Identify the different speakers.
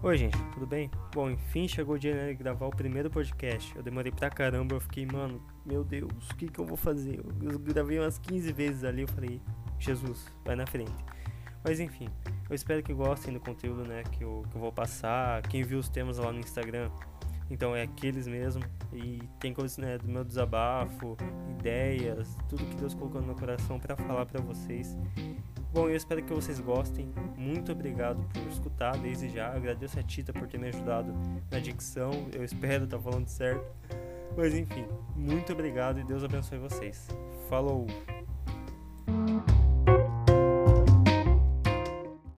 Speaker 1: Oi, gente, tudo bem? Bom, enfim chegou o dia né, de gravar o primeiro podcast. Eu demorei pra caramba, eu fiquei, mano, meu Deus, o que que eu vou fazer? Eu gravei umas 15 vezes ali, eu falei, Jesus, vai na frente. Mas enfim, eu espero que gostem do conteúdo né, que, eu, que eu vou passar. Quem viu os temas lá no Instagram, então é aqueles mesmo. E tem coisas né, do meu desabafo, ideias, tudo que Deus colocou no meu coração para falar para vocês. Bom, eu espero que vocês gostem. Muito obrigado por escutar desde já. agradeço a Tita por ter me ajudado na dicção. Eu espero estar tá falando certo. Mas enfim, muito obrigado e Deus abençoe vocês. Falou!